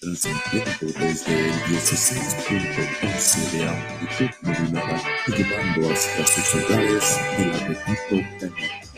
Transmitiendo desde el 16.11 de amplitud modulada y hasta sus hogares del apetito canal.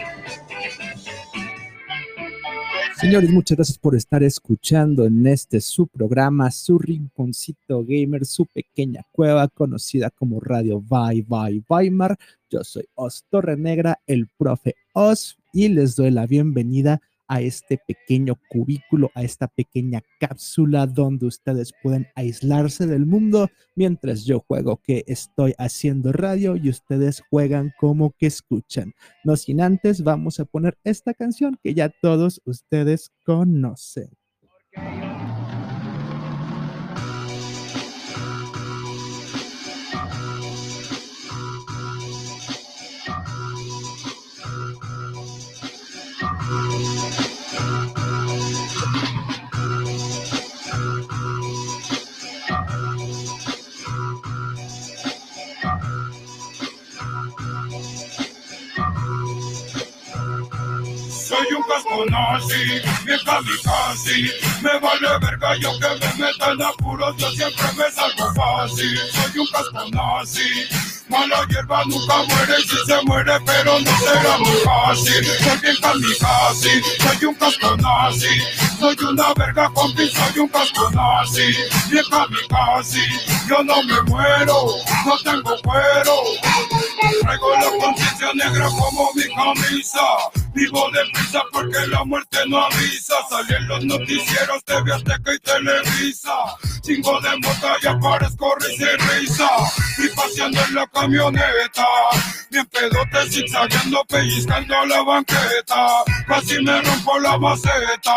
Señores, muchas gracias por estar escuchando en este su programa, su rinconcito gamer, su pequeña cueva conocida como Radio Bye Bye Weimar. Yo soy Os Torre Negra, el profe Os, y les doy la bienvenida a este pequeño cubículo, a esta pequeña cápsula donde ustedes pueden aislarse del mundo mientras yo juego que estoy haciendo radio y ustedes juegan como que escuchan. No sin antes, vamos a poner esta canción que ya todos ustedes conocen. Soy un casco nazi, bien kamikaze Me vale verga yo que me meta en apuros Yo siempre me salgo fácil. Soy un casco nazi Mala hierba nunca muere si se muere pero no será muy fácil. Soy bien kamikaze, soy un casco nazi Soy una verga compi, soy un casco nazi Bien kamikaze, yo no me muero No tengo cuero Traigo la conciencia negra como mi camisa. Vivo deprisa porque la muerte no avisa. Salí en los noticieros de Viateca y Televisa. Chingo de mota y aparezco risa y risa. Y paseando en la camioneta. Bien pedote zigzagueando, pellizcando la banqueta. Casi me rompo la maceta.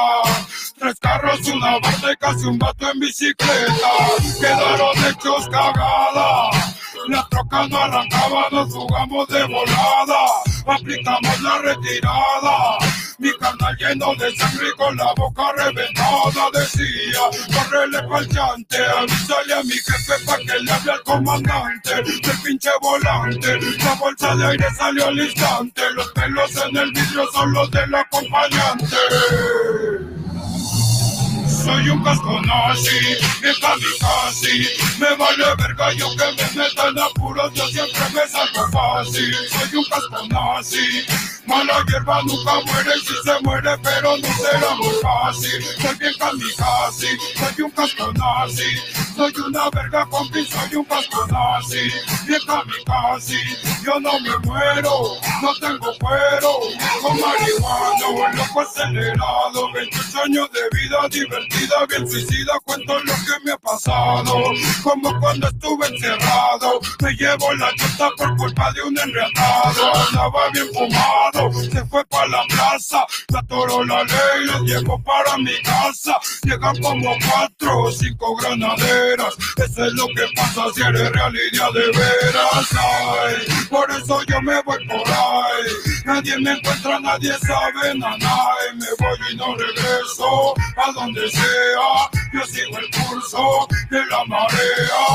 Tres carros, una y casi un vato en bicicleta. Quedaron hechos cagadas. La troca no arrancaba, nos jugamos de volada. Aplicamos la retirada. Mi carnal lleno de sangre y con la boca reventada decía, correle pa'l llante, avísale a mi jefe pa' que le hable al comandante del pinche volante. La bolsa de aire salió al instante, los pelos en el vidrio son los del acompañante. Soy un casco nazi, bien kamikaze Me vale verga yo que me meta en apuros Yo siempre me salgo fácil. Soy un casco nazi Mala hierba nunca muere si se muere pero no será muy fácil. Soy bien kamikaze, soy un casco Soy una verga compi, soy un casco nazi. Bien kamikaze, yo no me muero No tengo cuero, con marihuana Un loco acelerado. 28 años de vida divertida Bien suicida, cuento lo que me ha pasado. Como cuando estuve encerrado Me llevo la chota por culpa de un enredado. Andaba bien fumado, se fue para la plaza. Me atoró la ley, lo llevo para mi casa. Llegan como cuatro o cinco granaderas. Eso es lo que pasa si eres realidad de veras. Ay, Por eso yo me voy por ahí. Nadie me encuentra, nadie sabe nada. Y Me voy y no regreso a donde sea. Yo sigo el curso de la marea.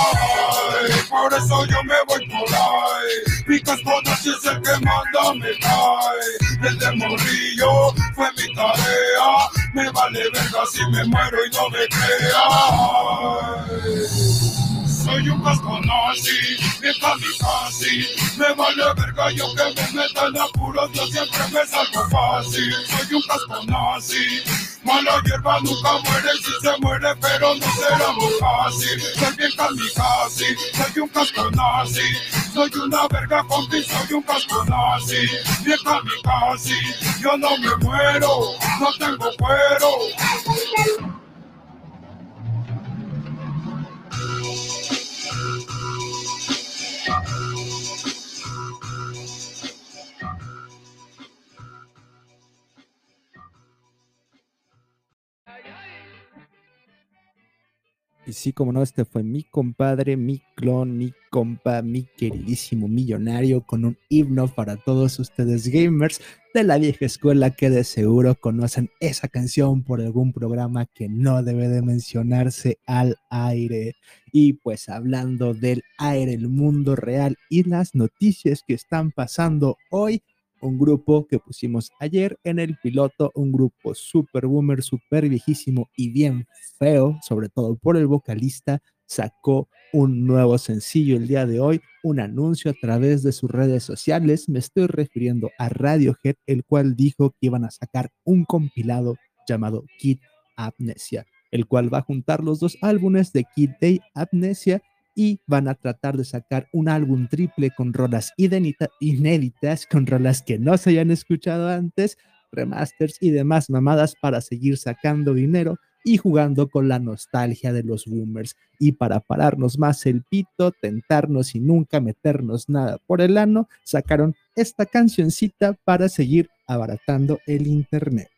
Ay, Por eso yo me voy por ahí. Mi casco si es el que manda me cae El de fue mi tarea. Me vale verga si me muero y no me crea. Soy un casco nazi, bien kamikaze Me vale verga yo que me meta en apuros Yo siempre me salgo fácil. Soy un casco nazi Mala hierba nunca muere si se muere pero no será muy fácil. Soy bien kamikaze, soy un casco nazi Soy una verga compi, soy un casco nazi. Bien kamikaze, yo no me muero No tengo cuero Sí, como no, este fue mi compadre, mi clon, mi compa, mi queridísimo millonario, con un himno para todos ustedes gamers de la vieja escuela que de seguro conocen esa canción por algún programa que no debe de mencionarse al aire. Y pues hablando del aire, el mundo real y las noticias que están pasando hoy, un grupo que pusimos ayer en el piloto, un grupo super boomer, super viejísimo y bien feo, sobre todo por el vocalista, sacó un nuevo sencillo el día de hoy, un anuncio a través de sus redes sociales. Me estoy refiriendo a Radiohead, el cual dijo que iban a sacar un compilado llamado Kid Amnesia, el cual va a juntar los dos álbumes de Kid Day Amnesia y van a tratar de sacar un álbum triple con rolas inéditas, con rolas que no se hayan escuchado antes, remasters y demás mamadas para seguir sacando dinero y jugando con la nostalgia de los boomers. Y para pararnos más el pito, tentarnos y nunca meternos nada por el ano, sacaron esta cancioncita para seguir abaratando el internet.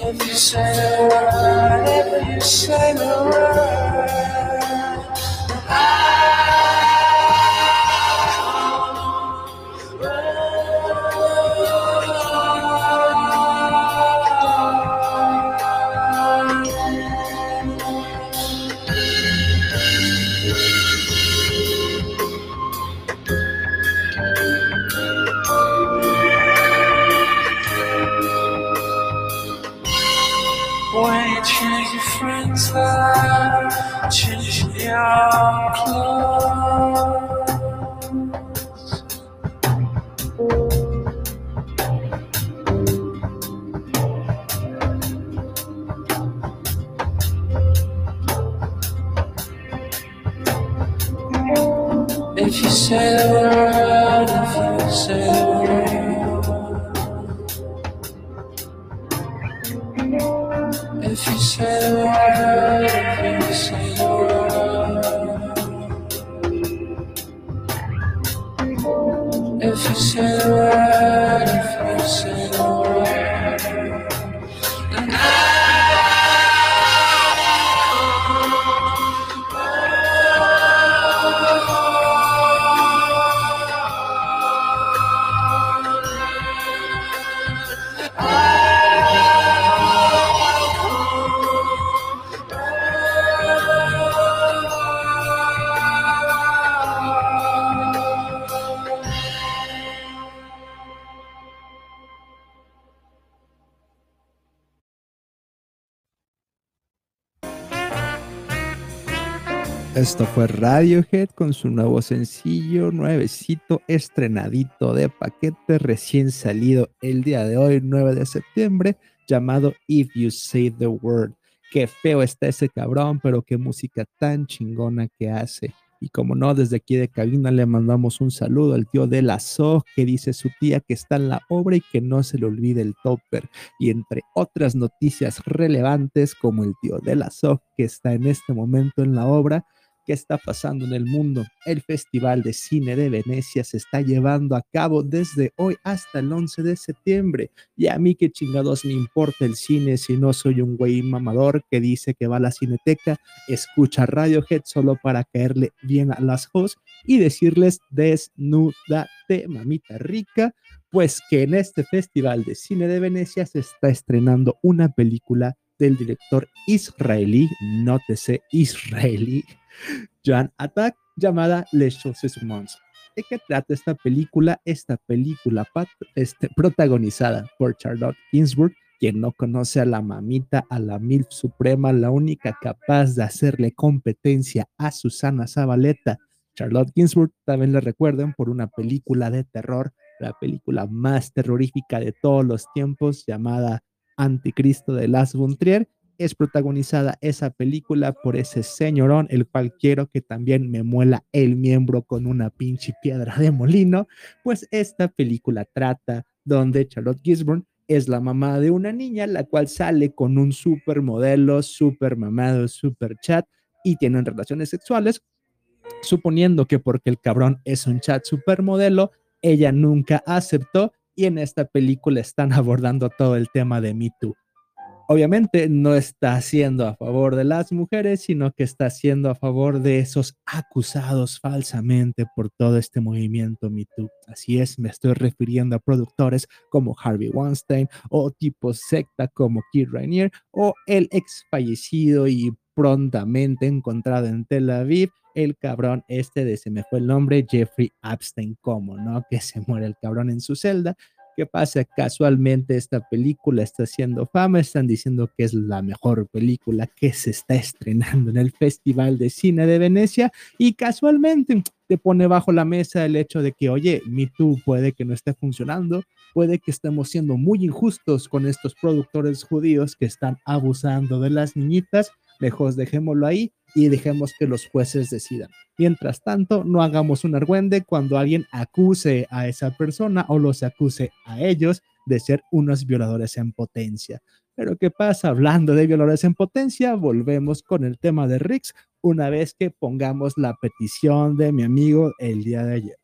If you say the word, if you say the word. Esto fue Radiohead con su nuevo sencillo, nuevecito, estrenadito de paquete, recién salido el día de hoy, 9 de septiembre, llamado If You Say the Word. Qué feo está ese cabrón, pero qué música tan chingona que hace. Y como no, desde aquí de cabina le mandamos un saludo al tío de la SOG que dice su tía que está en la obra y que no se le olvide el topper. Y entre otras noticias relevantes como el tío de la SOG que está en este momento en la obra, qué está pasando en el mundo. El Festival de Cine de Venecia se está llevando a cabo desde hoy hasta el 11 de septiembre. Y a mí qué chingados me importa el cine si no soy un güey mamador que dice que va a la cineteca, escucha Radiohead solo para caerle bien a las hosts y decirles desnúdate, mamita rica, pues que en este Festival de Cine de Venecia se está estrenando una película del director israelí, nótese israelí, Joan Attack, llamada Les Choses Mons. ¿De qué trata esta película? Esta película este, protagonizada por Charlotte Ginsburg, quien no conoce a la mamita, a la MILF Suprema, la única capaz de hacerle competencia a Susana Zabaleta. Charlotte Ginsburg también le recuerden por una película de terror, la película más terrorífica de todos los tiempos, llamada Anticristo de Las von es protagonizada esa película por ese señorón, el cual quiero que también me muela el miembro con una pinche piedra de molino, pues esta película trata donde Charlotte Gisborne es la mamá de una niña, la cual sale con un supermodelo, super mamado, super y tienen relaciones sexuales, suponiendo que porque el cabrón es un chat supermodelo, ella nunca aceptó y en esta película están abordando todo el tema de Me Too obviamente no está haciendo a favor de las mujeres, sino que está haciendo a favor de esos acusados falsamente por todo este movimiento Me Too. Así es, me estoy refiriendo a productores como Harvey Weinstein o tipos secta como Keith Rainier o el ex fallecido y prontamente encontrado en Tel Aviv, el cabrón este de se me fue el nombre, Jeffrey Epstein, como, ¿no? Que se muere el cabrón en su celda ¿Qué pasa? Casualmente esta película está haciendo fama, están diciendo que es la mejor película que se está estrenando en el Festival de Cine de Venecia y casualmente te pone bajo la mesa el hecho de que, oye, Me Too puede que no esté funcionando, puede que estemos siendo muy injustos con estos productores judíos que están abusando de las niñitas, lejos dejémoslo ahí y dejemos que los jueces decidan. Mientras tanto, no hagamos un argüende cuando alguien acuse a esa persona o los acuse a ellos de ser unos violadores en potencia. Pero ¿qué pasa? Hablando de violadores en potencia, volvemos con el tema de Rix una vez que pongamos la petición de mi amigo el día de ayer.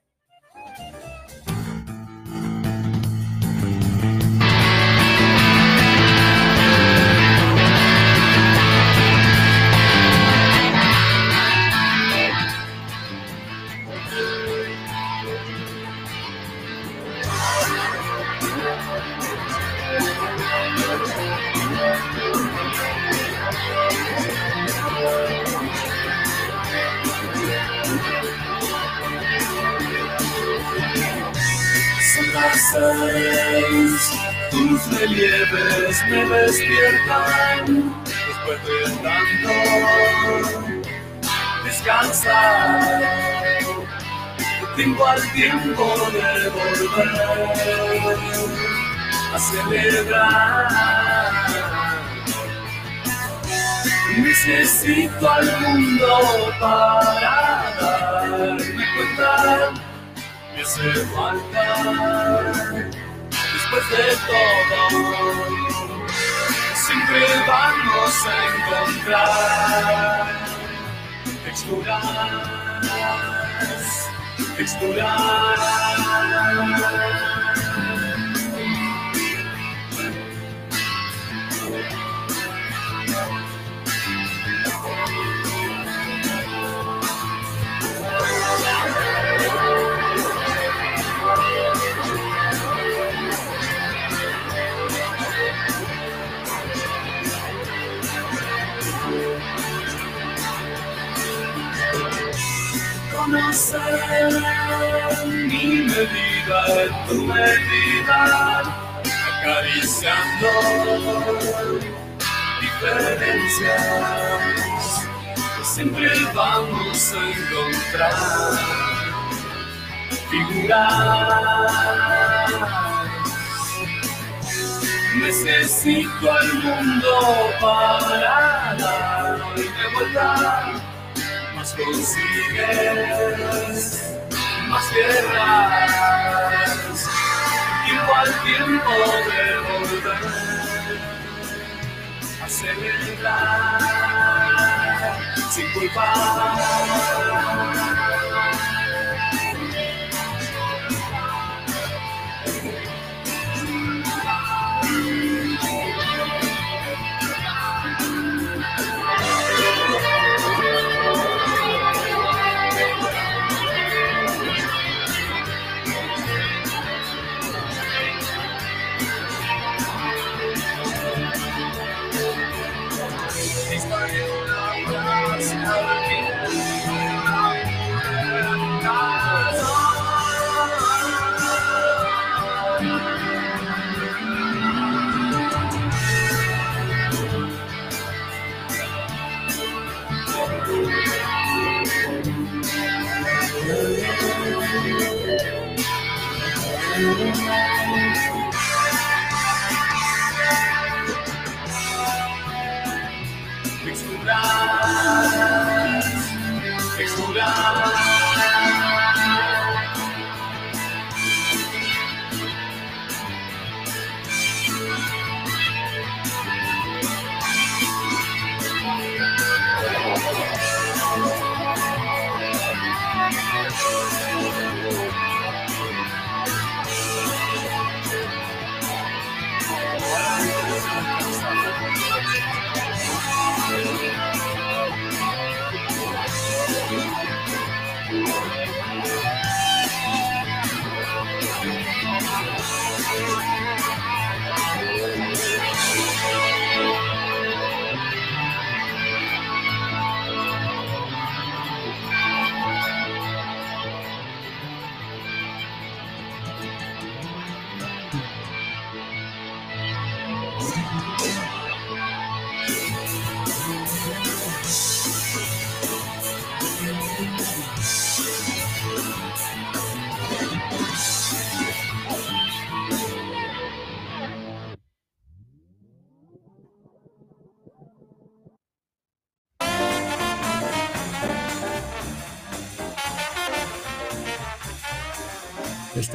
Tus relieves me despiertan después de tanto descansar. Tengo al tiempo de volver a celebrar. Necesito al mundo para darme cuenta me hace falta después de todo. Siempre vamos a encontrar texturas, texturas. Mi medida en tu medida, acariciando diferencias. siempre vamos a encontrar figuras. Necesito al mundo para darme vuelta, más consigues, más tierras, tiempo al tiempo de volver a celebrar sin culpa.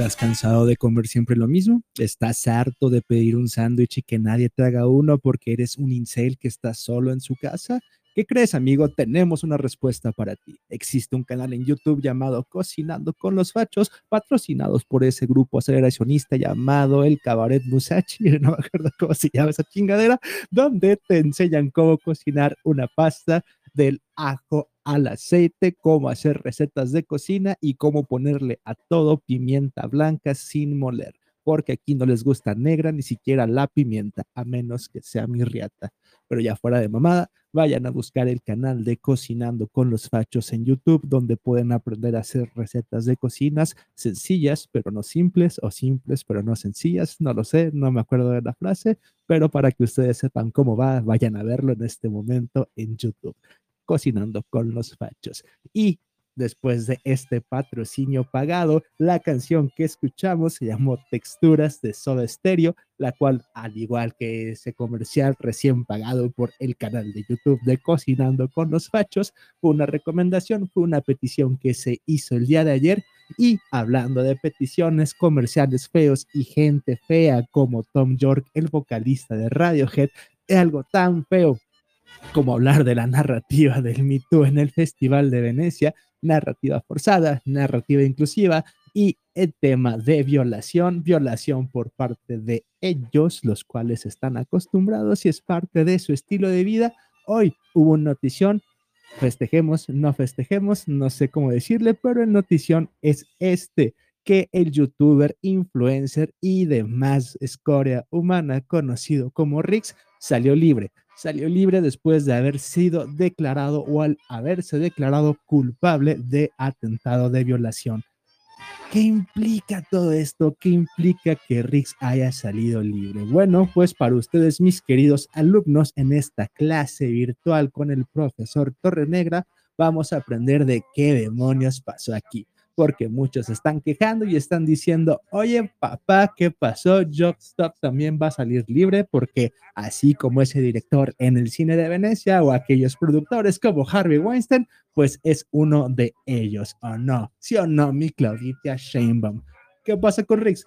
¿Estás cansado de comer siempre lo mismo? ¿Estás harto de pedir un sándwich y que nadie te haga uno porque eres un incel que está solo en su casa? ¿Qué crees, amigo? Tenemos una respuesta para ti. Existe un canal en YouTube llamado Cocinando con los Fachos, patrocinados por ese grupo aceleracionista llamado el Cabaret Musachi, no me acuerdo cómo se llama esa chingadera, donde te enseñan cómo cocinar una pasta del ajo al aceite, cómo hacer recetas de cocina y cómo ponerle a todo pimienta blanca sin moler, porque aquí no les gusta negra ni siquiera la pimienta, a menos que sea mi riata. Pero ya fuera de mamada, vayan a buscar el canal de Cocinando con los Fachos en YouTube, donde pueden aprender a hacer recetas de cocinas sencillas, pero no simples, o simples, pero no sencillas. No lo sé, no me acuerdo de la frase, pero para que ustedes sepan cómo va, vayan a verlo en este momento en YouTube. Cocinando con los Fachos. Y después de este patrocinio pagado, la canción que escuchamos se llamó Texturas de Soda Stereo, la cual, al igual que ese comercial recién pagado por el canal de YouTube de Cocinando con los Fachos, fue una recomendación, fue una petición que se hizo el día de ayer. Y hablando de peticiones, comerciales feos y gente fea como Tom York, el vocalista de Radiohead, algo tan feo como hablar de la narrativa del Me Too en el Festival de Venecia, narrativa forzada, narrativa inclusiva y el tema de violación, violación por parte de ellos, los cuales están acostumbrados y es parte de su estilo de vida. Hoy hubo una notición, festejemos, no festejemos, no sé cómo decirle, pero el notición es este que el youtuber, influencer y demás escoria humana conocido como Rix salió libre. Salió libre después de haber sido declarado o al haberse declarado culpable de atentado de violación. ¿Qué implica todo esto? ¿Qué implica que Rix haya salido libre? Bueno, pues para ustedes, mis queridos alumnos, en esta clase virtual con el profesor Torrenegra, vamos a aprender de qué demonios pasó aquí porque muchos están quejando y están diciendo, oye papá, ¿qué pasó? Jobstop también va a salir libre porque así como ese director en el cine de Venecia o aquellos productores como Harvey Weinstein, pues es uno de ellos, ¿o no? ¿Sí o no, mi Claudita Sheinbaum? ¿Qué pasa con Riggs?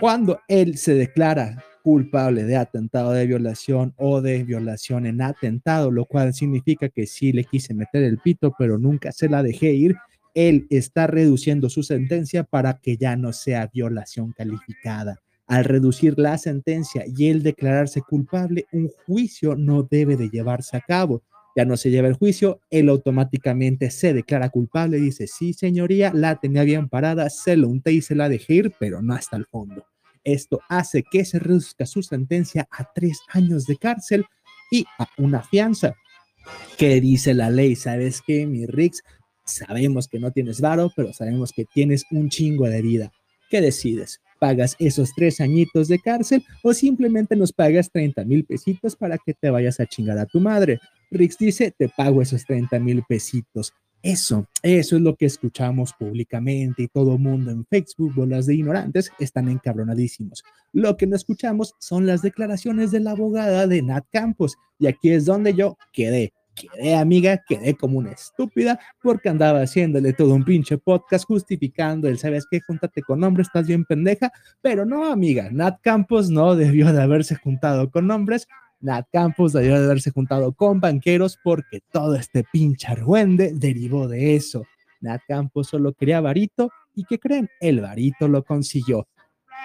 Cuando él se declara culpable de atentado de violación o de violación en atentado, lo cual significa que sí le quise meter el pito, pero nunca se la dejé ir, él está reduciendo su sentencia para que ya no sea violación calificada. Al reducir la sentencia y él declararse culpable, un juicio no debe de llevarse a cabo. Ya no se lleva el juicio, él automáticamente se declara culpable y dice, sí, señoría, la tenía bien parada, se lo unté y se la dejé ir, pero no hasta el fondo. Esto hace que se reduzca su sentencia a tres años de cárcel y a una fianza. ¿Qué dice la ley? ¿Sabes qué, mi Rix? Sabemos que no tienes varo, pero sabemos que tienes un chingo de vida. ¿Qué decides? ¿Pagas esos tres añitos de cárcel o simplemente nos pagas 30 mil pesitos para que te vayas a chingar a tu madre? Rix dice, te pago esos 30 mil pesitos. Eso, eso es lo que escuchamos públicamente y todo mundo en Facebook, bolas de ignorantes, están encabronadísimos. Lo que no escuchamos son las declaraciones de la abogada de Nat Campos y aquí es donde yo quedé quedé amiga, quedé como una estúpida porque andaba haciéndole todo un pinche podcast justificando el, ¿sabes qué? Júntate con hombres, estás bien pendeja, pero no, amiga, Nat Campos no debió de haberse juntado con hombres, Nat Campos debió de haberse juntado con banqueros porque todo este pinche argüende derivó de eso. Nat Campos solo quería varito y ¿qué creen? El varito lo consiguió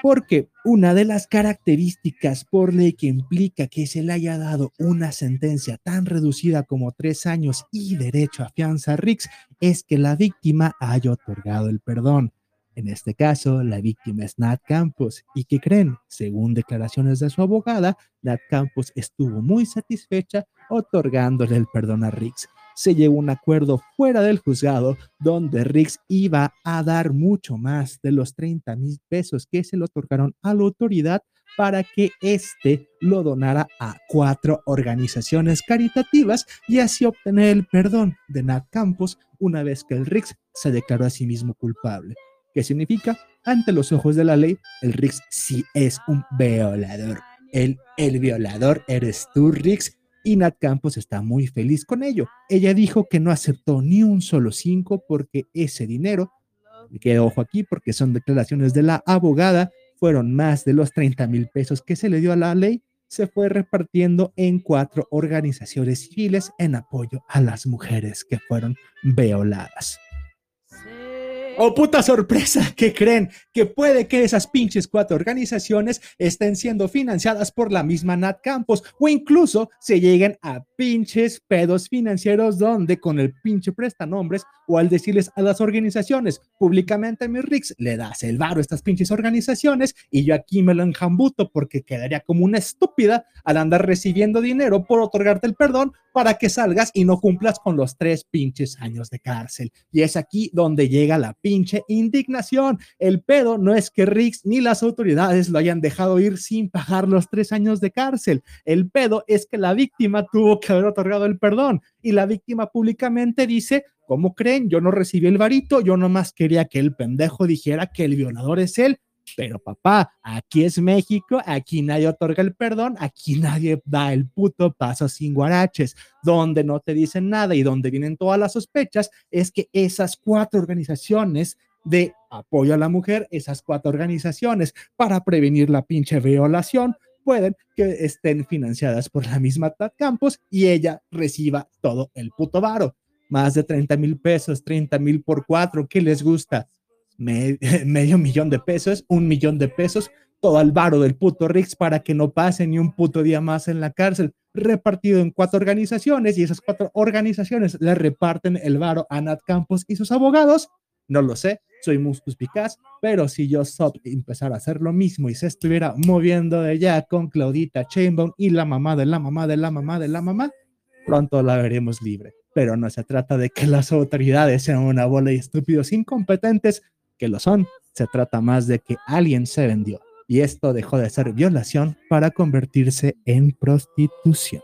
porque una de las características por ley que implica que se le haya dado una sentencia tan reducida como tres años y derecho a fianza a Rix es que la víctima haya otorgado el perdón. En este caso, la víctima es Nat Campos. ¿Y qué creen? Según declaraciones de su abogada, Nat Campos estuvo muy satisfecha otorgándole el perdón a Rix se llegó un acuerdo fuera del juzgado donde Riggs iba a dar mucho más de los 30 mil pesos que se le otorgaron a la autoridad para que éste lo donara a cuatro organizaciones caritativas y así obtener el perdón de Nat Campos una vez que el Riggs se declaró a sí mismo culpable. ¿Qué significa? Ante los ojos de la ley, el Riggs sí es un violador. El, el violador eres tú, Riggs, y Nat Campos está muy feliz con ello. Ella dijo que no aceptó ni un solo cinco porque ese dinero, que ojo aquí porque son declaraciones de la abogada, fueron más de los 30 mil pesos que se le dio a la ley, se fue repartiendo en cuatro organizaciones civiles en apoyo a las mujeres que fueron violadas. Oh, puta sorpresa, ¿qué creen? Que puede que esas pinches cuatro organizaciones estén siendo financiadas por la misma Nat Campos o incluso se lleguen a pinches pedos financieros donde con el pinche prestanombres o al decirles a las organizaciones públicamente mi Rix le das el varo a estas pinches organizaciones y yo aquí me lo enjambuto porque quedaría como una estúpida al andar recibiendo dinero por otorgarte el perdón para que salgas y no cumplas con los tres pinches años de cárcel. Y es aquí donde llega la pinche indignación. El pedo no es que Rix ni las autoridades lo hayan dejado ir sin pagar los tres años de cárcel. El pedo es que la víctima tuvo que haber otorgado el perdón y la víctima públicamente dice, ¿cómo creen? Yo no recibí el varito, yo nomás quería que el pendejo dijera que el violador es él. Pero papá, aquí es México, aquí nadie otorga el perdón, aquí nadie da el puto paso sin guaraches. Donde no te dicen nada y donde vienen todas las sospechas es que esas cuatro organizaciones de apoyo a la mujer, esas cuatro organizaciones para prevenir la pinche violación, pueden que estén financiadas por la misma Tat Campos y ella reciba todo el puto varo. Más de 30 mil pesos, 30 mil por cuatro, ¿qué les gusta? medio millón de pesos, un millón de pesos, todo el varo del puto Rix para que no pase ni un puto día más en la cárcel, repartido en cuatro organizaciones y esas cuatro organizaciones le reparten el varo a Nat Campos y sus abogados. No lo sé, soy muy suspicaz, pero si yo Sop empezara a hacer lo mismo y se estuviera moviendo de ya con Claudita Chainbaum y la mamá de la mamá de la mamá de la mamá, pronto la veremos libre. Pero no se trata de que las autoridades sean una bola de estúpidos incompetentes que lo son. Se trata más de que alguien se vendió y esto dejó de ser violación para convertirse en prostitución.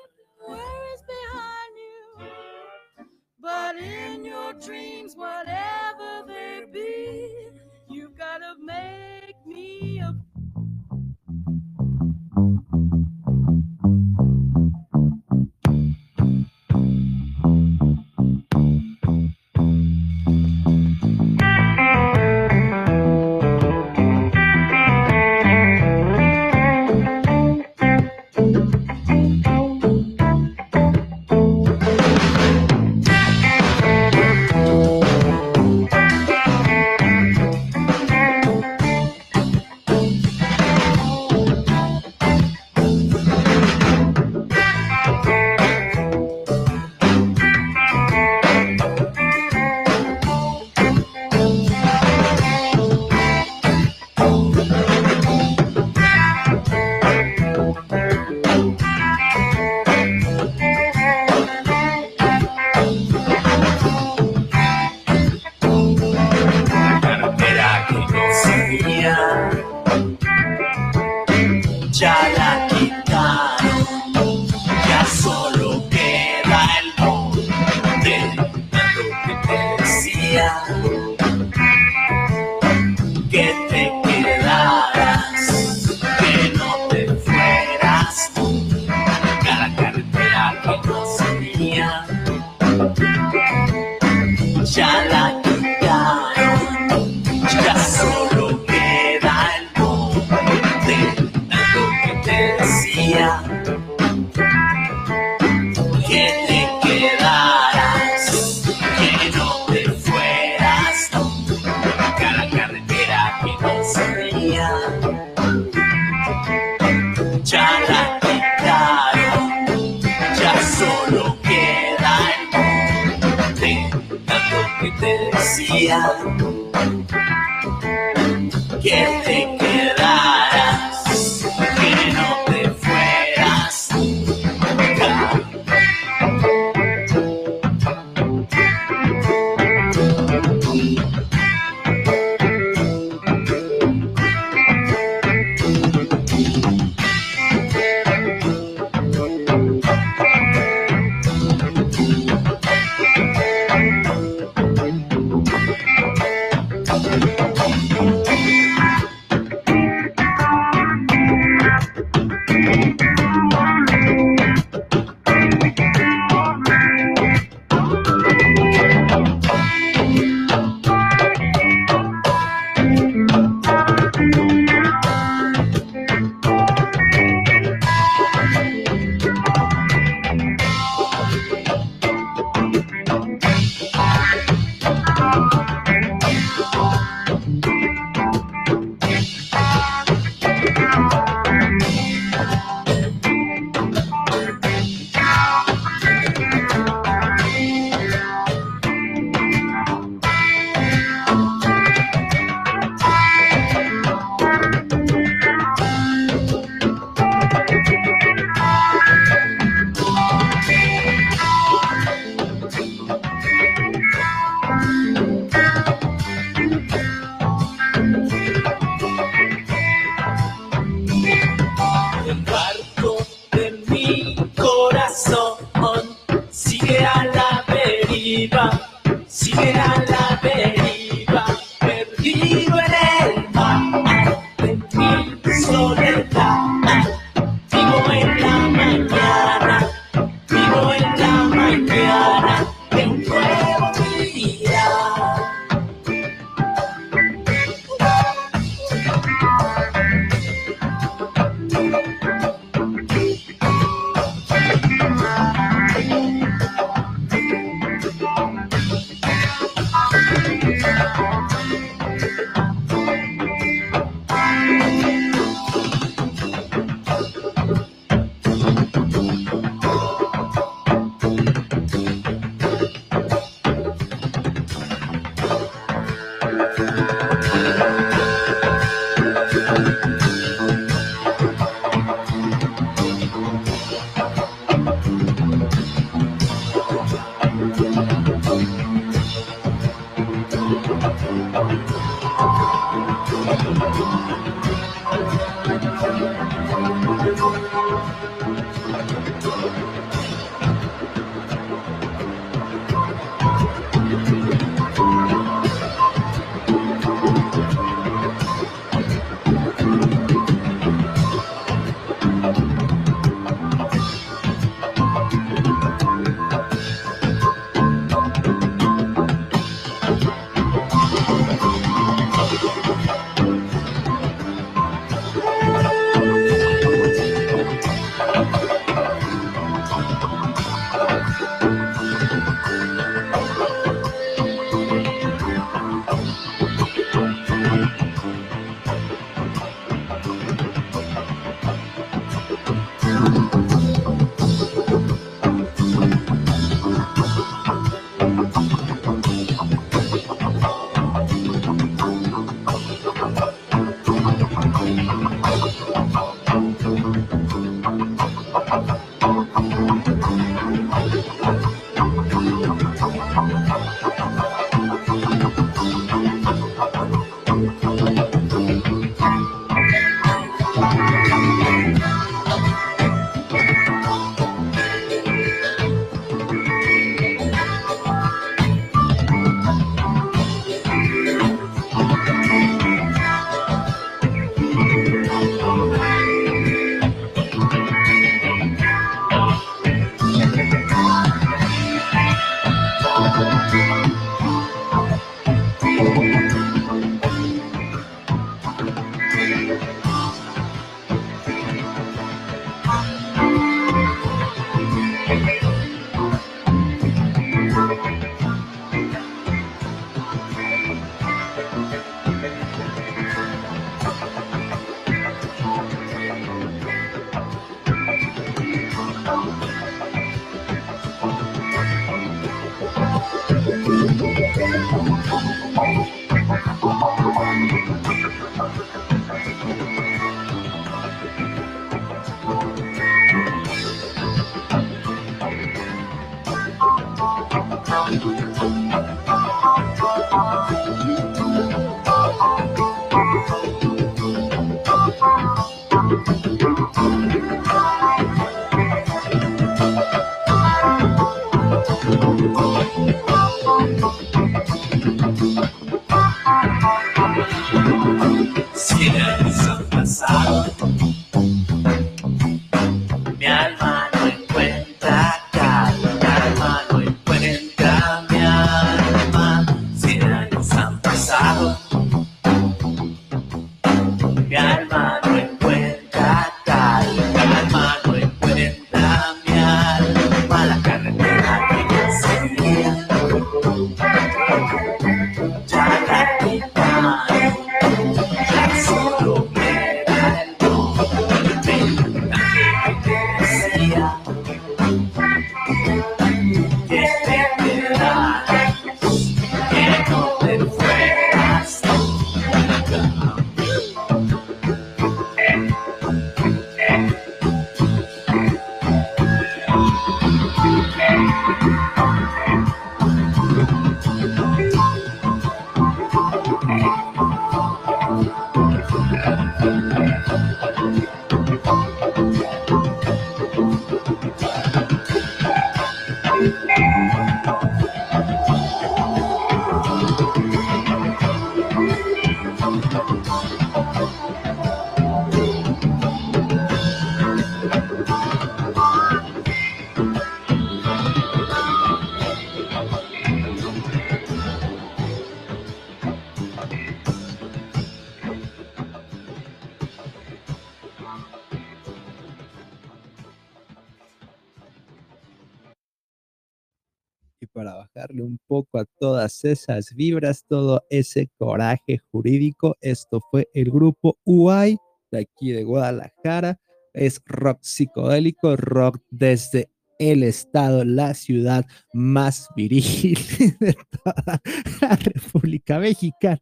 esas vibras, todo ese coraje jurídico. Esto fue el grupo UAI de aquí de Guadalajara. Es rock psicodélico, rock desde el estado, la ciudad más viril de toda la República Mexicana,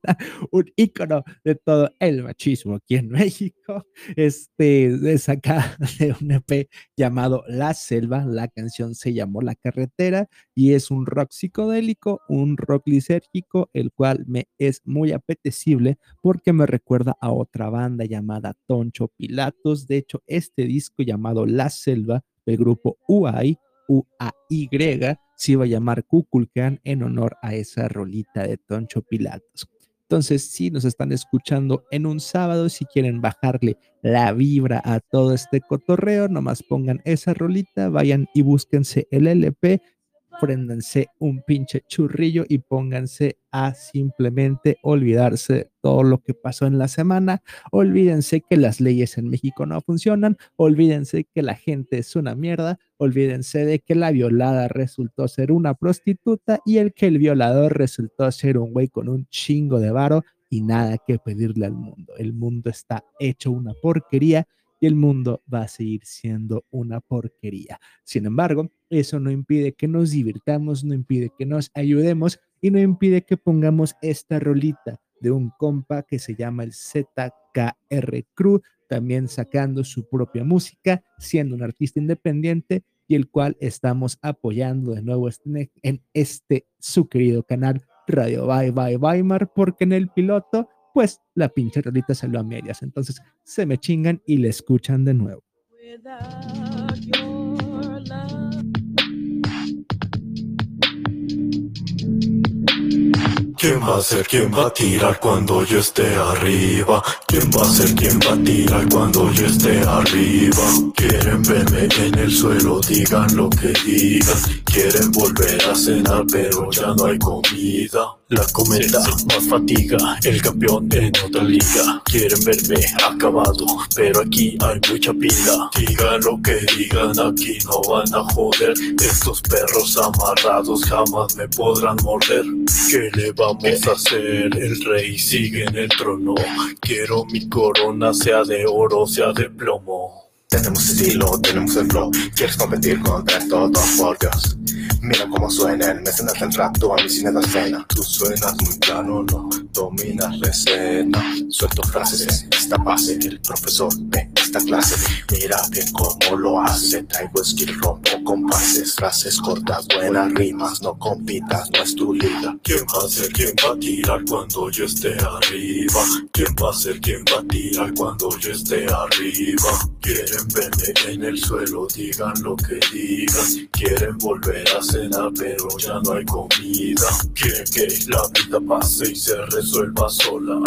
un ícono de todo el machismo aquí en México. Este es acá de un EP llamado La Selva. La canción se llamó La Carretera y es un rock psicodélico, un rock lisérgico, el cual me es muy apetecible porque me recuerda a otra banda llamada Toncho Pilatos. De hecho, este disco llamado La Selva el grupo UAI, UAY, se iba a llamar Kukulkan en honor a esa rolita de Toncho Pilatos. Entonces, si nos están escuchando en un sábado, si quieren bajarle la vibra a todo este cotorreo, nomás pongan esa rolita, vayan y búsquense el LP préndanse un pinche churrillo y pónganse a simplemente olvidarse de todo lo que pasó en la semana. Olvídense que las leyes en México no funcionan. Olvídense que la gente es una mierda. Olvídense de que la violada resultó ser una prostituta y el que el violador resultó ser un güey con un chingo de varo y nada que pedirle al mundo. El mundo está hecho una porquería y el mundo va a seguir siendo una porquería. Sin embargo, eso no impide que nos divirtamos, no impide que nos ayudemos y no impide que pongamos esta rolita de un compa que se llama el ZKR Crew, también sacando su propia música, siendo un artista independiente y el cual estamos apoyando de nuevo este, en este su querido canal Radio Bye Bye Weimar, porque en el piloto pues la pinche rolita salió a medias. Entonces se me chingan y le escuchan de nuevo. ¿Quién va a ser quien va a tirar cuando yo esté arriba? ¿Quién va a ser quien va a tirar cuando yo esté arriba? Quieren verme en el suelo, digan lo que digan. Quieren volver a cenar, pero ya no hay comida. La cometa más fatiga, el campeón en otra liga. Quieren verme acabado, pero aquí hay mucha pila. Digan lo que digan, aquí no van a joder. Estos perros amarrados jamás me podrán morder. ¿Qué le vamos a hacer? El rey sigue en el trono. Quiero mi corona, sea de oro, sea de plomo. Tenemos estilo, tenemos el flow. ¿Quieres competir contra todos por Dios? Mira cómo suena el mecenas del rato a mi cine de cena. Tú suenas muy plano, no dominas la escena. Suelto frases esta base, el profesor de esta clase. Mira bien cómo lo hace. Traigo skill, rompo compases, frases cortas, buenas rimas. No compitas, no es tu liga. ¿Quién va a ser quien va a tirar cuando yo esté arriba? ¿Quién va a ser quien va a tirar cuando yo esté arriba? Quieren verme en el suelo, digan lo que digan. Quieren volver a cenar, pero ya no hay comida. Quieren que la vida pase y se resuelva sola.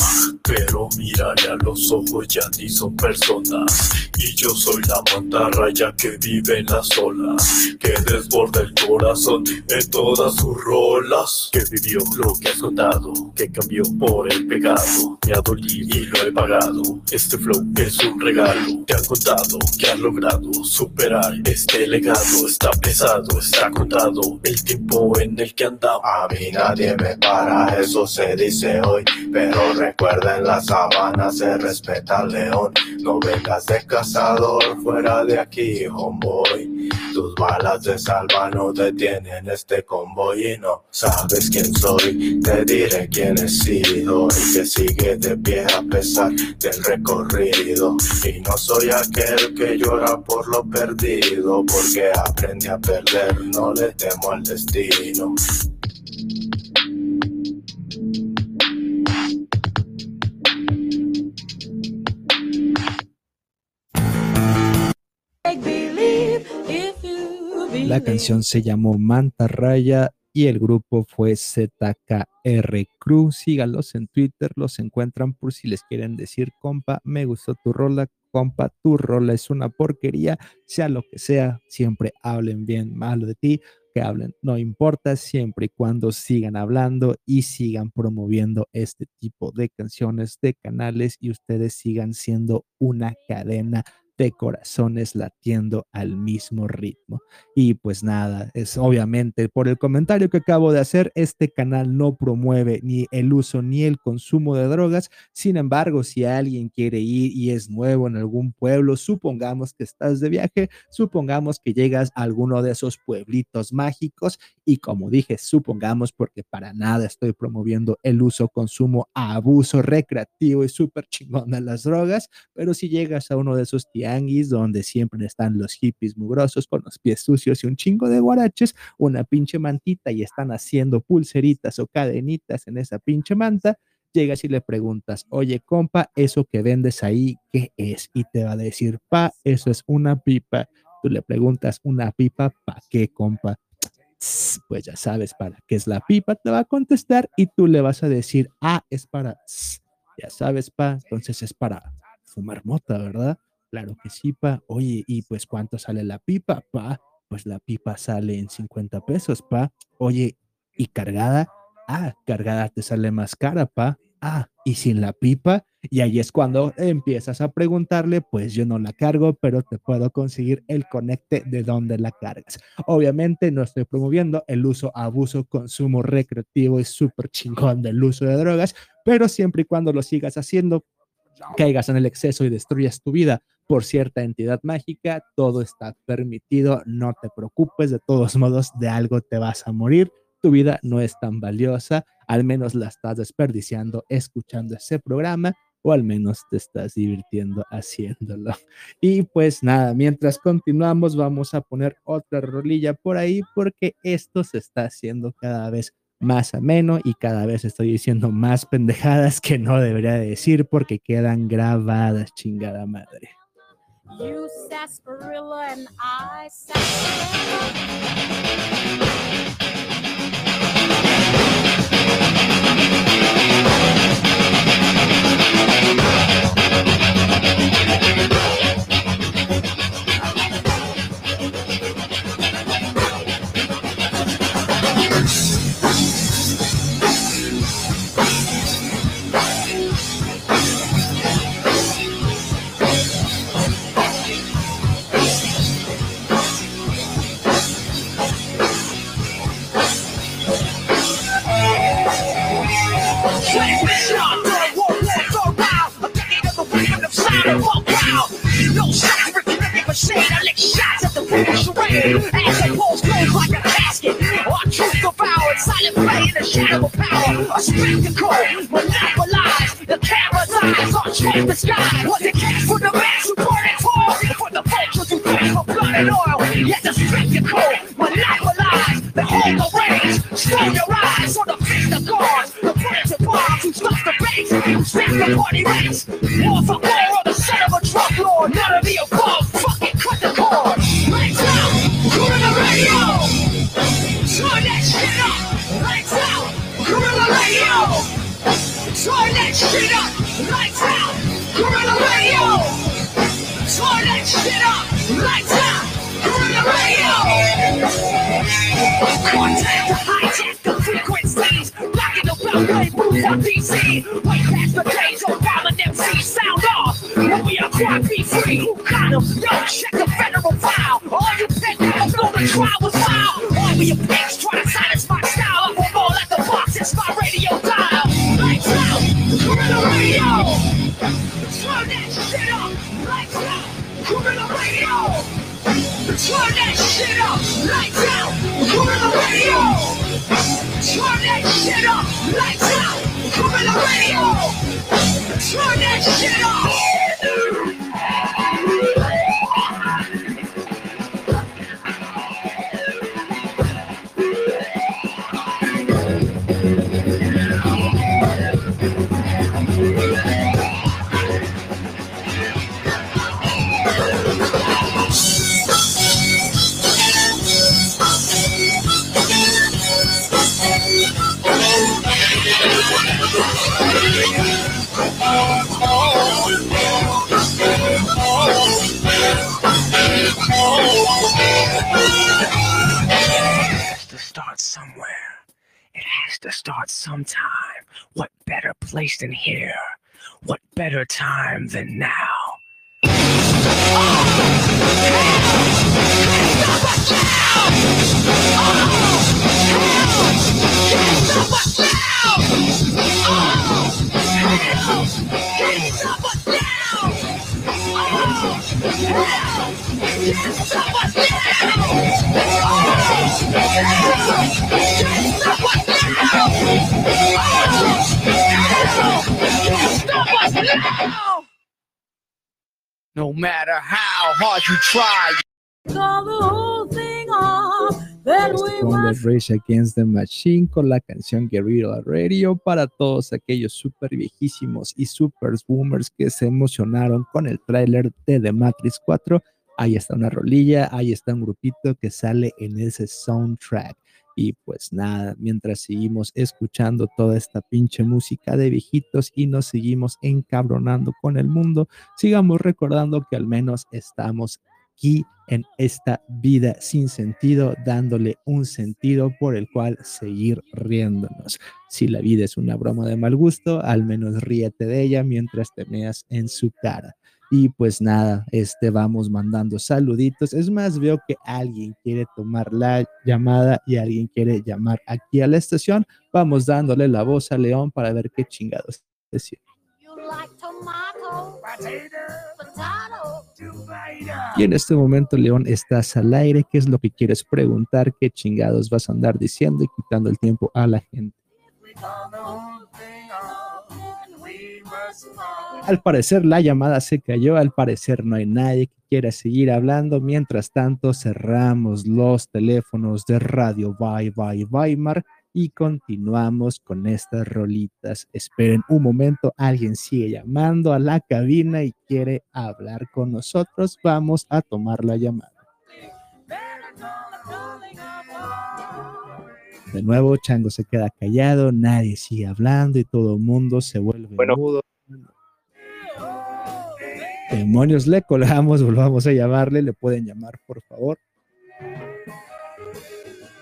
Pero mírale a los ojos, ya ni son personas. Y yo soy la mantarraya que vive en las olas. Que desborda el corazón en todas sus rolas. Que vivió lo que has contado, que cambió por el pecado. Me ha dolido y lo he pagado. Este flow es un regalo. Te han contado que has logrado superar este legado. Está pesado, está contado el tiempo en el que andamos. A mí nadie me para, eso se dice hoy. Pero recuerda en la sabana se respeta al león. No vengas de cazador fuera de aquí, homeboy. Tus balas de salva no detienen este convoy y no sabes quién soy. Te diré quién he sido, el que sigue de pie a pesar del recorrido. Y no soy aquel que llora por lo perdido, porque aprendí a perder, no le temo al destino. La canción se llamó Manta Raya y el grupo fue ZKR Crew. Síganlos en Twitter, los encuentran por si les quieren decir, compa, me gustó tu rola, compa, tu rola es una porquería, sea lo que sea, siempre hablen bien, malo de ti, que hablen, no importa, siempre y cuando sigan hablando y sigan promoviendo este tipo de canciones, de canales y ustedes sigan siendo una cadena de corazones latiendo al mismo ritmo. Y pues nada, es obviamente por el comentario que acabo de hacer, este canal no promueve ni el uso ni el consumo de drogas. Sin embargo, si alguien quiere ir y es nuevo en algún pueblo, supongamos que estás de viaje, supongamos que llegas a alguno de esos pueblitos mágicos y como dije, supongamos porque para nada estoy promoviendo el uso, consumo, abuso recreativo y súper chingón de las drogas, pero si llegas a uno de esos tianguis donde siempre están los hippies mugrosos con los pies sucios y un chingo de guaraches, una pinche mantita y están haciendo pulseritas o cadenitas en esa pinche manta, llegas y le preguntas, oye compa, eso que vendes ahí, ¿qué es? Y te va a decir, pa, eso es una pipa. Tú le preguntas, ¿una pipa pa qué, compa? Pues ya sabes para qué es la pipa, te va a contestar y tú le vas a decir, ah, es para, ya sabes, pa, entonces es para fumar mota, ¿verdad? Claro que sí, pa. Oye, ¿y pues cuánto sale la pipa, pa? Pues la pipa sale en 50 pesos, pa. Oye, ¿y cargada? Ah, cargada te sale más cara, pa. Ah, y sin la pipa. Y ahí es cuando empiezas a preguntarle, pues yo no la cargo, pero te puedo conseguir el conecte de donde la cargas. Obviamente no estoy promoviendo el uso, abuso, consumo recreativo y súper chingón del uso de drogas, pero siempre y cuando lo sigas haciendo, caigas en el exceso y destruyas tu vida por cierta entidad mágica, todo está permitido, no te preocupes, de todos modos, de algo te vas a morir tu vida no es tan valiosa, al menos la estás desperdiciando escuchando ese programa o al menos te estás divirtiendo haciéndolo. Y pues nada, mientras continuamos vamos a poner otra rolilla por ahí porque esto se está haciendo cada vez más ameno y cada vez estoy diciendo más pendejadas que no debería decir porque quedan grabadas, chingada madre. You sarsaparilla and I No the sky. Than here? What better time than now? No matter how hard you try, con los Rage Against the Machine con la canción Guerrilla Radio para todos aquellos super viejísimos y super boomers que se emocionaron con el tráiler de The Matrix 4. Ahí está una rolilla, ahí está un grupito que sale en ese soundtrack. Y pues nada, mientras seguimos escuchando toda esta pinche música de viejitos y nos seguimos encabronando con el mundo, sigamos recordando que al menos estamos aquí en esta vida sin sentido, dándole un sentido por el cual seguir riéndonos. Si la vida es una broma de mal gusto, al menos ríete de ella mientras te meas en su cara. Y pues nada, este vamos mandando saluditos. Es más, veo que alguien quiere tomar la llamada y alguien quiere llamar aquí a la estación. Vamos dándole la voz a León para ver qué chingados decir. Y en este momento, León, estás al aire. ¿Qué es lo que quieres preguntar? ¿Qué chingados vas a andar diciendo y quitando el tiempo a la gente? Al parecer la llamada se cayó, al parecer no hay nadie que quiera seguir hablando. Mientras tanto, cerramos los teléfonos de Radio Bye Bye Weimar y continuamos con estas rolitas. Esperen un momento, alguien sigue llamando a la cabina y quiere hablar con nosotros. Vamos a tomar la llamada. De nuevo, Chango se queda callado, nadie sigue hablando y todo el mundo se vuelve Bueno. mudo. Demonios, le colgamos, volvamos a llamarle, le pueden llamar, por favor.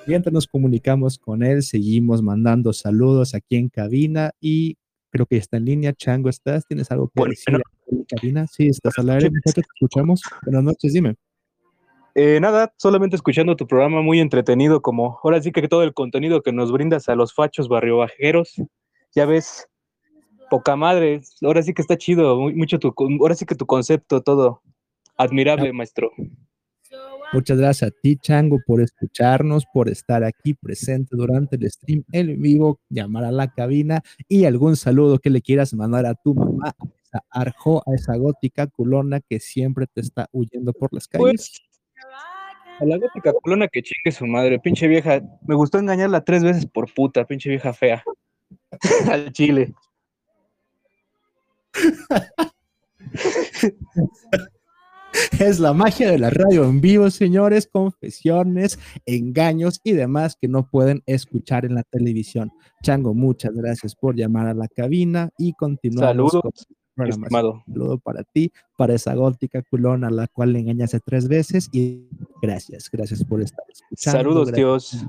Mientras nos comunicamos con él, seguimos mandando saludos aquí en cabina y creo que ya está en línea. Chango, ¿estás? ¿Tienes algo que Bueno, decir en cabina? Sí, estás al aire, te escuchamos. Buenas noches, dime. Eh, nada, solamente escuchando tu programa muy entretenido, como ahora sí que todo el contenido que nos brindas a los fachos barriobajeros, ya ves, poca madre, ahora sí que está chido, mucho tu, ahora sí que tu concepto, todo, admirable, maestro. Muchas gracias a ti, Chango, por escucharnos, por estar aquí presente durante el stream en vivo, llamar a la cabina y algún saludo que le quieras mandar a tu mamá, a esa arjo, a esa gótica culona que siempre te está huyendo por las calles. Pues, a la gótica culona que chingue su madre, pinche vieja, me gustó engañarla tres veces por puta, pinche vieja fea. Al chile. Es la magia de la radio en vivo, señores, confesiones, engaños y demás que no pueden escuchar en la televisión. Chango, muchas gracias por llamar a la cabina y continuamos con Saludos. Un saludo para ti, para esa gótica culona a la cual le engañaste tres veces y gracias, gracias por estar escuchando. Saludos, gracias. Dios.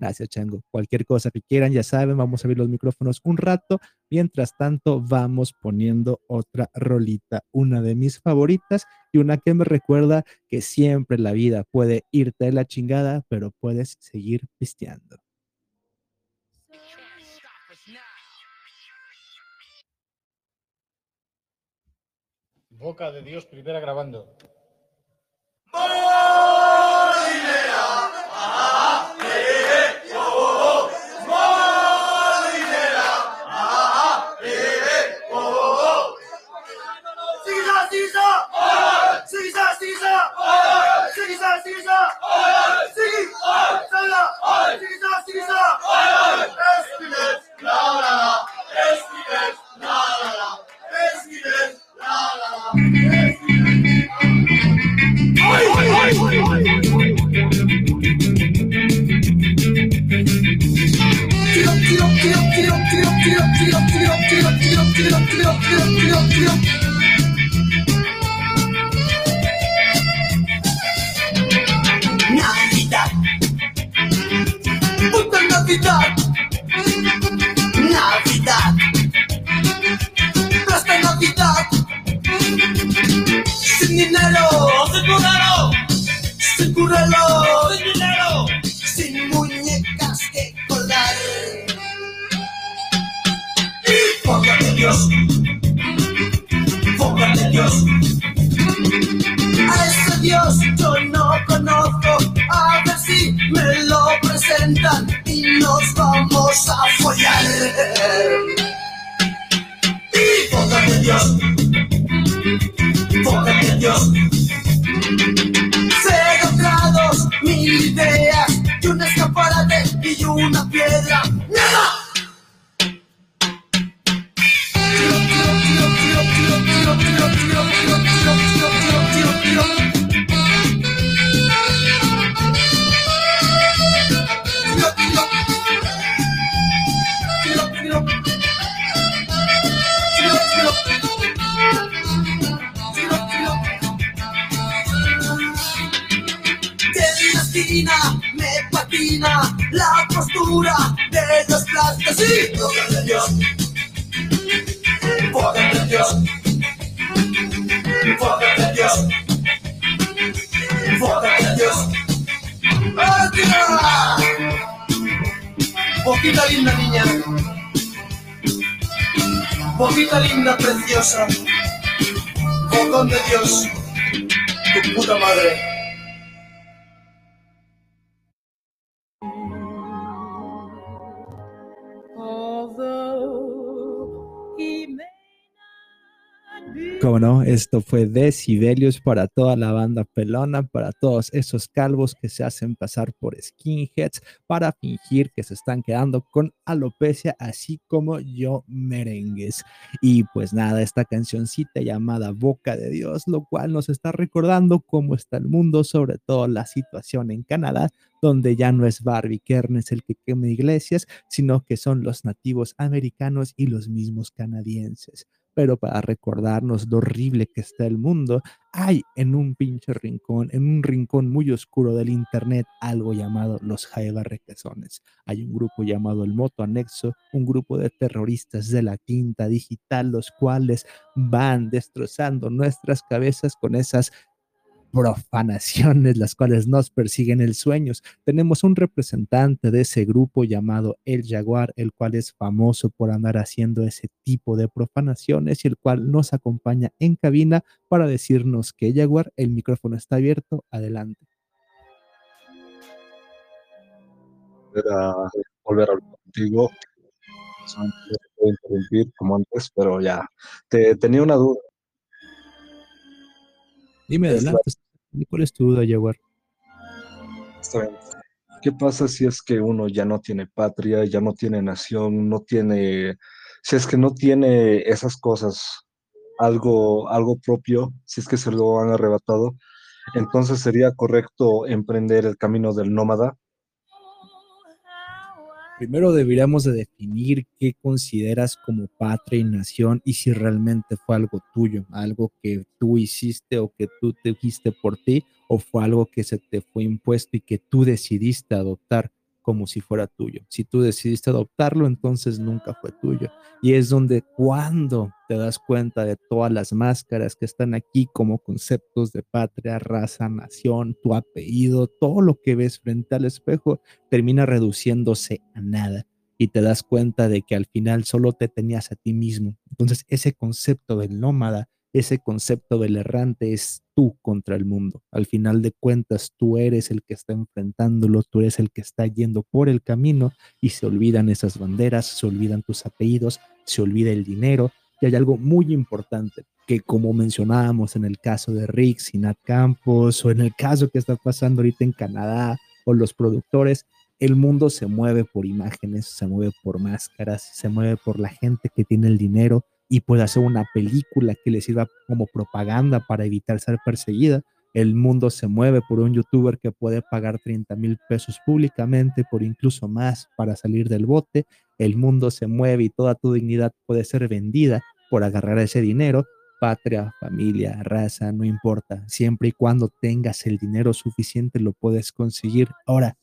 Gracias, Chango. Cualquier cosa que quieran, ya saben, vamos a abrir los micrófonos un rato. Mientras tanto, vamos poniendo otra rolita, una de mis favoritas y una que me recuerda que siempre la vida puede irte de la chingada, pero puedes seguir pisteando. Boca de Dios, primera grabando. Get. Navidad, Navidad, nuestra Navidad, sin dinero, sin dinero, sin currelo, sin muñecas que colar. Póngate Dios, póngate Dios, a ese Dios yo no conozco, a ver si me lo presentan nos vamos a follar. Boca de Dios. Boca de Dios. Cero grados, mil ideas y un escaparate y una piedra. ¡Nada! Postura de los y boca de Dios, boca de Dios, boca de Dios, boca de Dios. ¡Hostia! Boquita linda niña, boquita linda preciosa, bocón de Dios, tu puta madre. Como no, esto fue Decibelios para toda la banda pelona, para todos esos calvos que se hacen pasar por skinheads, para fingir que se están quedando con alopecia, así como yo merengues. Y pues nada, esta cancioncita llamada Boca de Dios, lo cual nos está recordando cómo está el mundo, sobre todo la situación en Canadá, donde ya no es Barbie Kernes el que quema iglesias, sino que son los nativos americanos y los mismos canadienses pero para recordarnos lo horrible que está el mundo, hay en un pinche rincón, en un rincón muy oscuro del internet, algo llamado los Jaiba Requesones. Hay un grupo llamado el Moto Anexo, un grupo de terroristas de la quinta digital, los cuales van destrozando nuestras cabezas con esas profanaciones, las cuales nos persiguen en sueños. Tenemos un representante de ese grupo llamado El Jaguar, el cual es famoso por andar haciendo ese tipo de profanaciones y el cual nos acompaña en cabina para decirnos que Jaguar, el micrófono está abierto, adelante. volver a, volver a hablar contigo. Puedo interrumpir como antes, pero ya. Te, tenía una duda. Dime adelante, ¿cuál es tu duda, Jaguar? Está bien. ¿Qué pasa si es que uno ya no tiene patria, ya no tiene nación, no tiene, si es que no tiene esas cosas, algo, algo propio, si es que se lo han arrebatado, entonces sería correcto emprender el camino del nómada? Primero deberíamos de definir qué consideras como patria y nación y si realmente fue algo tuyo, algo que tú hiciste o que tú te dijiste por ti o fue algo que se te fue impuesto y que tú decidiste adoptar como si fuera tuyo. Si tú decidiste adoptarlo, entonces nunca fue tuyo. Y es donde cuando te das cuenta de todas las máscaras que están aquí como conceptos de patria, raza, nación, tu apellido, todo lo que ves frente al espejo, termina reduciéndose a nada y te das cuenta de que al final solo te tenías a ti mismo. Entonces ese concepto del nómada, ese concepto del errante es tú contra el mundo. Al final de cuentas, tú eres el que está enfrentándolo, tú eres el que está yendo por el camino y se olvidan esas banderas, se olvidan tus apellidos, se olvida el dinero. Y hay algo muy importante que como mencionábamos en el caso de Rick, Sinat Campos o en el caso que está pasando ahorita en Canadá o los productores, el mundo se mueve por imágenes, se mueve por máscaras, se mueve por la gente que tiene el dinero y puede hacer una película que le sirva como propaganda para evitar ser perseguida. El mundo se mueve por un youtuber que puede pagar 30 mil pesos públicamente, por incluso más, para salir del bote. El mundo se mueve y toda tu dignidad puede ser vendida por agarrar ese dinero. Patria, familia, raza, no importa. Siempre y cuando tengas el dinero suficiente lo puedes conseguir. Ahora,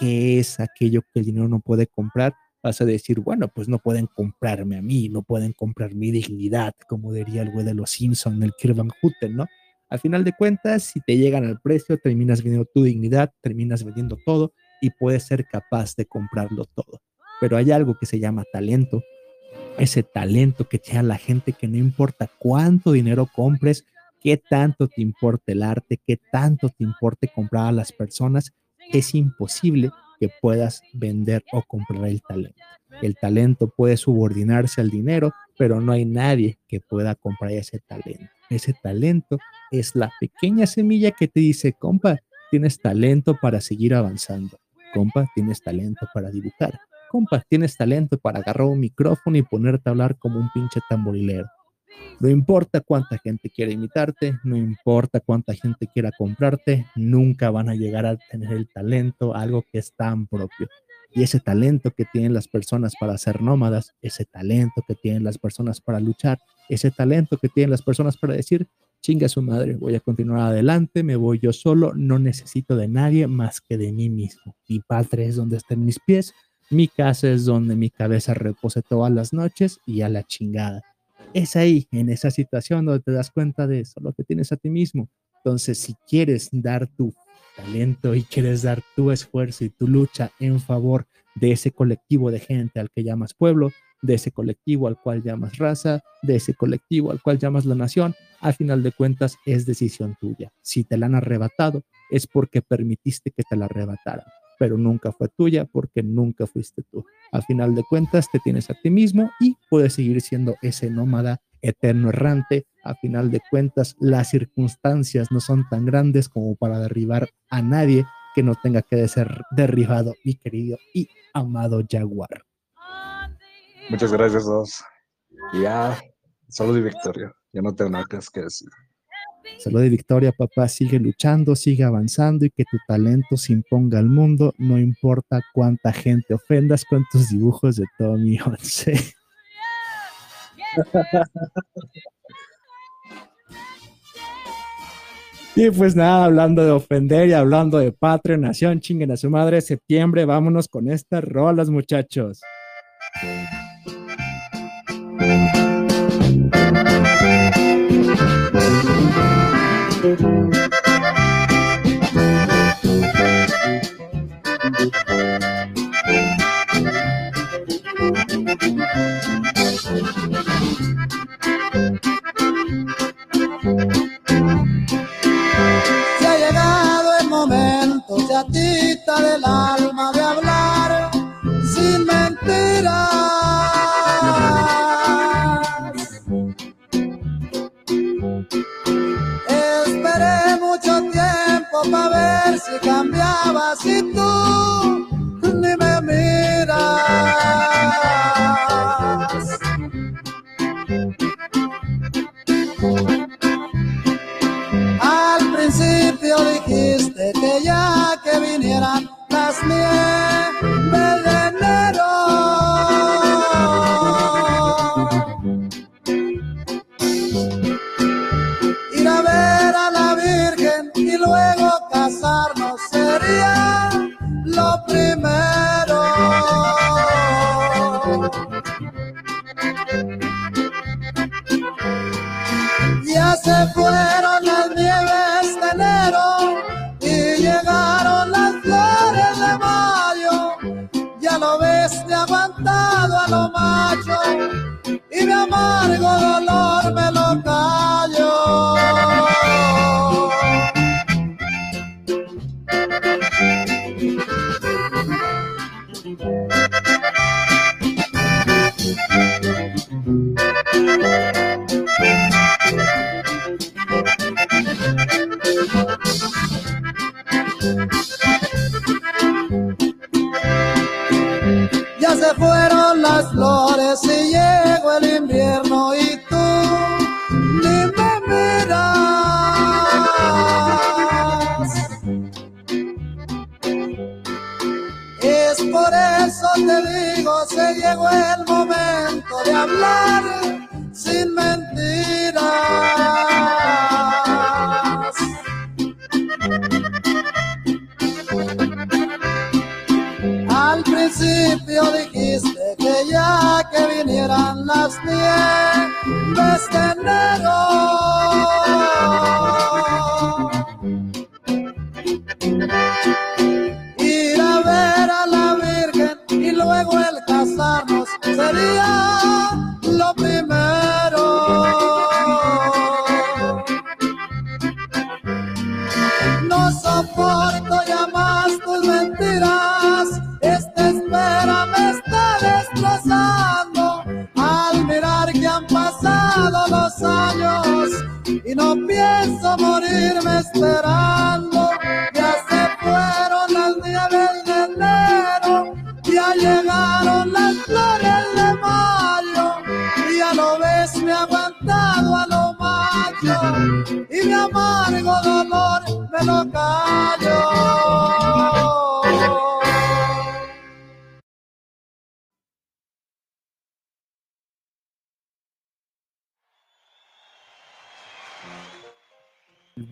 ¿qué es aquello que el dinero no puede comprar? Vas a decir, bueno, pues no pueden comprarme a mí, no pueden comprar mi dignidad, como diría el güey de los Simpson, el Kirk Van Houten, ¿no? Al final de cuentas, si te llegan al precio, terminas vendiendo tu dignidad, terminas vendiendo todo y puedes ser capaz de comprarlo todo. Pero hay algo que se llama talento ese talento que tiene la gente que no importa cuánto dinero compres, qué tanto te importa el arte, qué tanto te importe comprar a las personas, es imposible que puedas vender o comprar el talento. El talento puede subordinarse al dinero, pero no hay nadie que pueda comprar ese talento. Ese talento es la pequeña semilla que te dice, compa, tienes talento para seguir avanzando. Compa, tienes talento para dibujar. Compa, tienes talento para agarrar un micrófono y ponerte a hablar como un pinche tamborilero. No importa cuánta gente quiera imitarte, no importa cuánta gente quiera comprarte, nunca van a llegar a tener el talento, algo que es tan propio. Y ese talento que tienen las personas para ser nómadas, ese talento que tienen las personas para luchar, ese talento que tienen las personas para decir, chinga su madre, voy a continuar adelante, me voy yo solo, no necesito de nadie más que de mí mismo. Mi patria es donde estén mis pies, mi casa es donde mi cabeza repose todas las noches y a la chingada. Es ahí, en esa situación donde te das cuenta de eso, lo que tienes a ti mismo. Entonces, si quieres dar tu talento y quieres dar tu esfuerzo y tu lucha en favor de ese colectivo de gente al que llamas pueblo, de ese colectivo al cual llamas raza, de ese colectivo al cual llamas la nación, al final de cuentas es decisión tuya. Si te la han arrebatado, es porque permitiste que te la arrebataran, pero nunca fue tuya porque nunca fuiste tú. Al final de cuentas te tienes a ti mismo y puedes seguir siendo ese nómada eterno errante. A final de cuentas, las circunstancias no son tan grandes como para derribar a nadie que no tenga que ser derribado, mi querido y amado Jaguar. Muchas gracias, dos. Ya, salud y victoria. Ya no tengo nada que decir. Salud y victoria, papá. Sigue luchando, sigue avanzando y que tu talento se imponga al mundo. No importa cuánta gente ofendas con tus dibujos de Tommy 11. Y pues nada, hablando de ofender y hablando de patria, nación, chinguen a su madre, septiembre, vámonos con estas rolas, muchachos. Se ha llegado el momento, del alma, de ver si cambiabas y tú ni me miras. Al principio dijiste que ya que vinieran las nieves fueron las nieves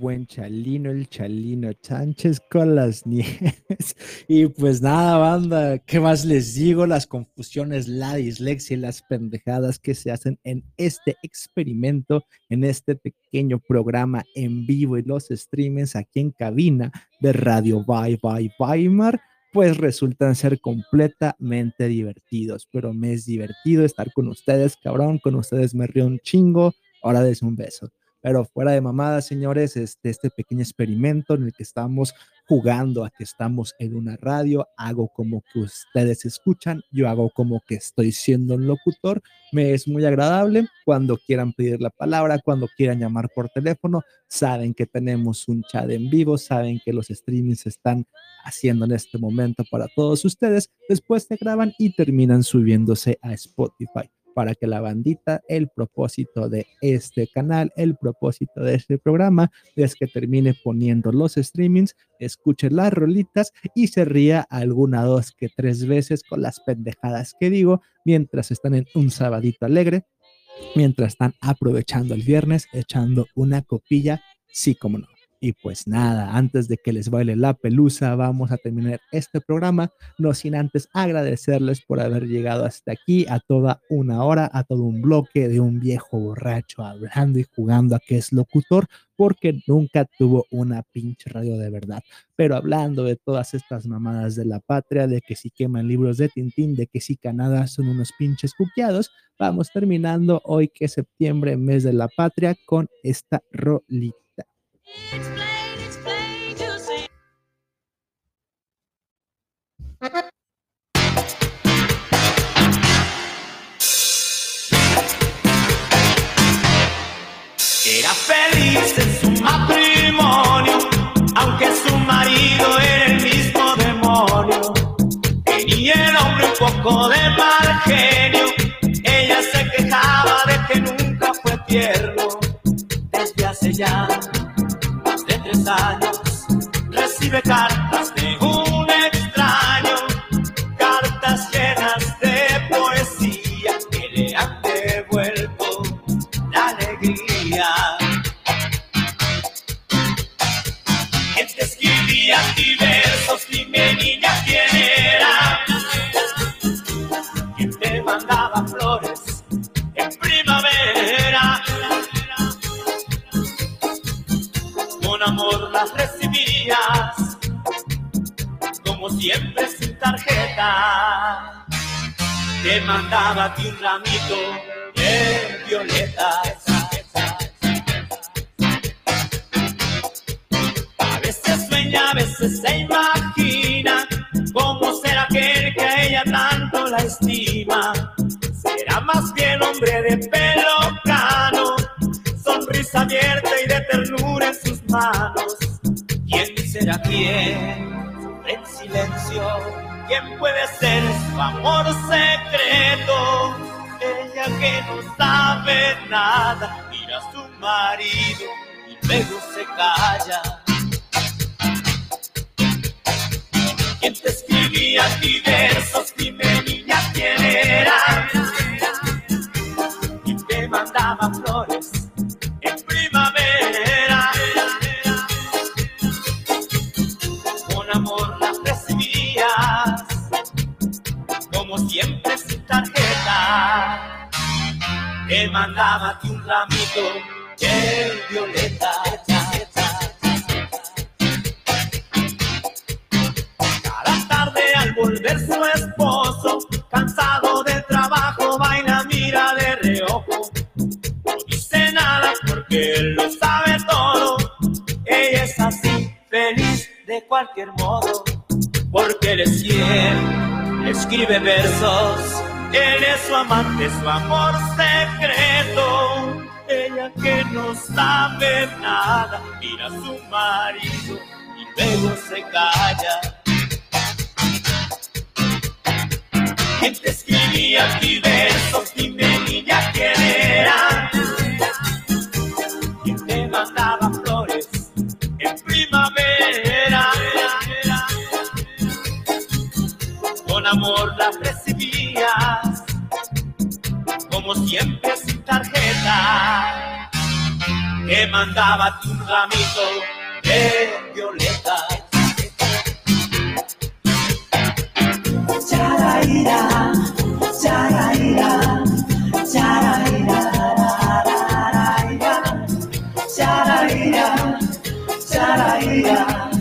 buen Chalino, el Chalino Sánchez con las nieves. Y pues nada, banda, ¿qué más les digo? Las confusiones, la dislexia y las pendejadas que se hacen en este experimento, en este pequeño programa en vivo y los streamings aquí en cabina de Radio Bye Bye Weimar pues resultan ser completamente divertidos, pero me es divertido estar con ustedes, cabrón, con ustedes me río un chingo, ahora des un beso. Pero fuera de mamadas, señores, este, este pequeño experimento en el que estamos jugando a que estamos en una radio, hago como que ustedes escuchan, yo hago como que estoy siendo un locutor, me es muy agradable. Cuando quieran pedir la palabra, cuando quieran llamar por teléfono, saben que tenemos un chat en vivo, saben que los streamings están haciendo en este momento para todos ustedes. Después se graban y terminan subiéndose a Spotify para que la bandita, el propósito de este canal, el propósito de este programa es que termine poniendo los streamings, escuche las rolitas y se ría alguna dos que tres veces con las pendejadas que digo mientras están en un sabadito alegre, mientras están aprovechando el viernes, echando una copilla, sí como no. Y pues nada, antes de que les baile la pelusa, vamos a terminar este programa, no sin antes agradecerles por haber llegado hasta aquí, a toda una hora, a todo un bloque de un viejo borracho hablando y jugando a que es locutor, porque nunca tuvo una pinche radio de verdad. Pero hablando de todas estas mamadas de la patria, de que si queman libros de Tintín, de que si Canadá son unos pinches cuqueados, vamos terminando hoy que es septiembre, mes de la patria, con esta rolita. Era feliz en su matrimonio, aunque su marido era el mismo demonio. Tenía el hombre un poco de mal genio, ella se quejaba de que nunca fue tierno. Desde hace ya más de tres años recibe cartas Te mandaba a ti un ramito de violetas. A veces sueña, a veces se imagina cómo será aquel que a ella tanto la estima. Será más bien hombre de pelo cano, sonrisa abierta y de ternura en sus manos. ¿Quién será quién? En silencio. ¿Quién puede ser su amor secreto? Ella que no sabe nada, mira a su marido y luego se calla. ¿Quién te escribía a ti versos? Dime niña quién era. ¿Quién te mandaba flores Te mandaba ti un ramito de violeta. Cada tarde al volver su esposo, cansado del trabajo, baila, mira de reojo. No dice nada porque él lo sabe todo. Ella es así, feliz de cualquier modo, porque él es fiel, escribe versos. Él es su amante, su amor secreto. Ella que no sabe nada, mira a su marido y luego se calla. ¿Quién te escribía ti versos? Dime niña quién era. ¿Quién te mandaba flores en primavera? Con amor las recibías, como siempre sin tarjeta. Te mandaba tu ramito de violetas. Charaira, charaira, charaira, charaira, charaira, charaira.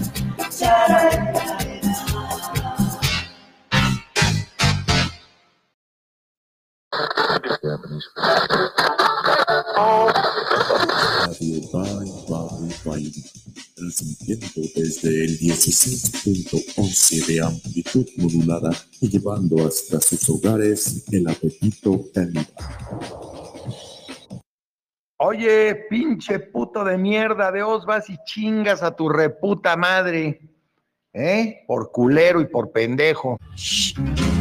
Radio Bye Bye Bye, transmitiendo desde el 16.11 de amplitud modulada y llevando hasta sus hogares el apetito caníbal. Oye, pinche puto de mierda, de os vas y chingas a tu reputa madre. ¿Eh? Por culero y por pendejo. Shh.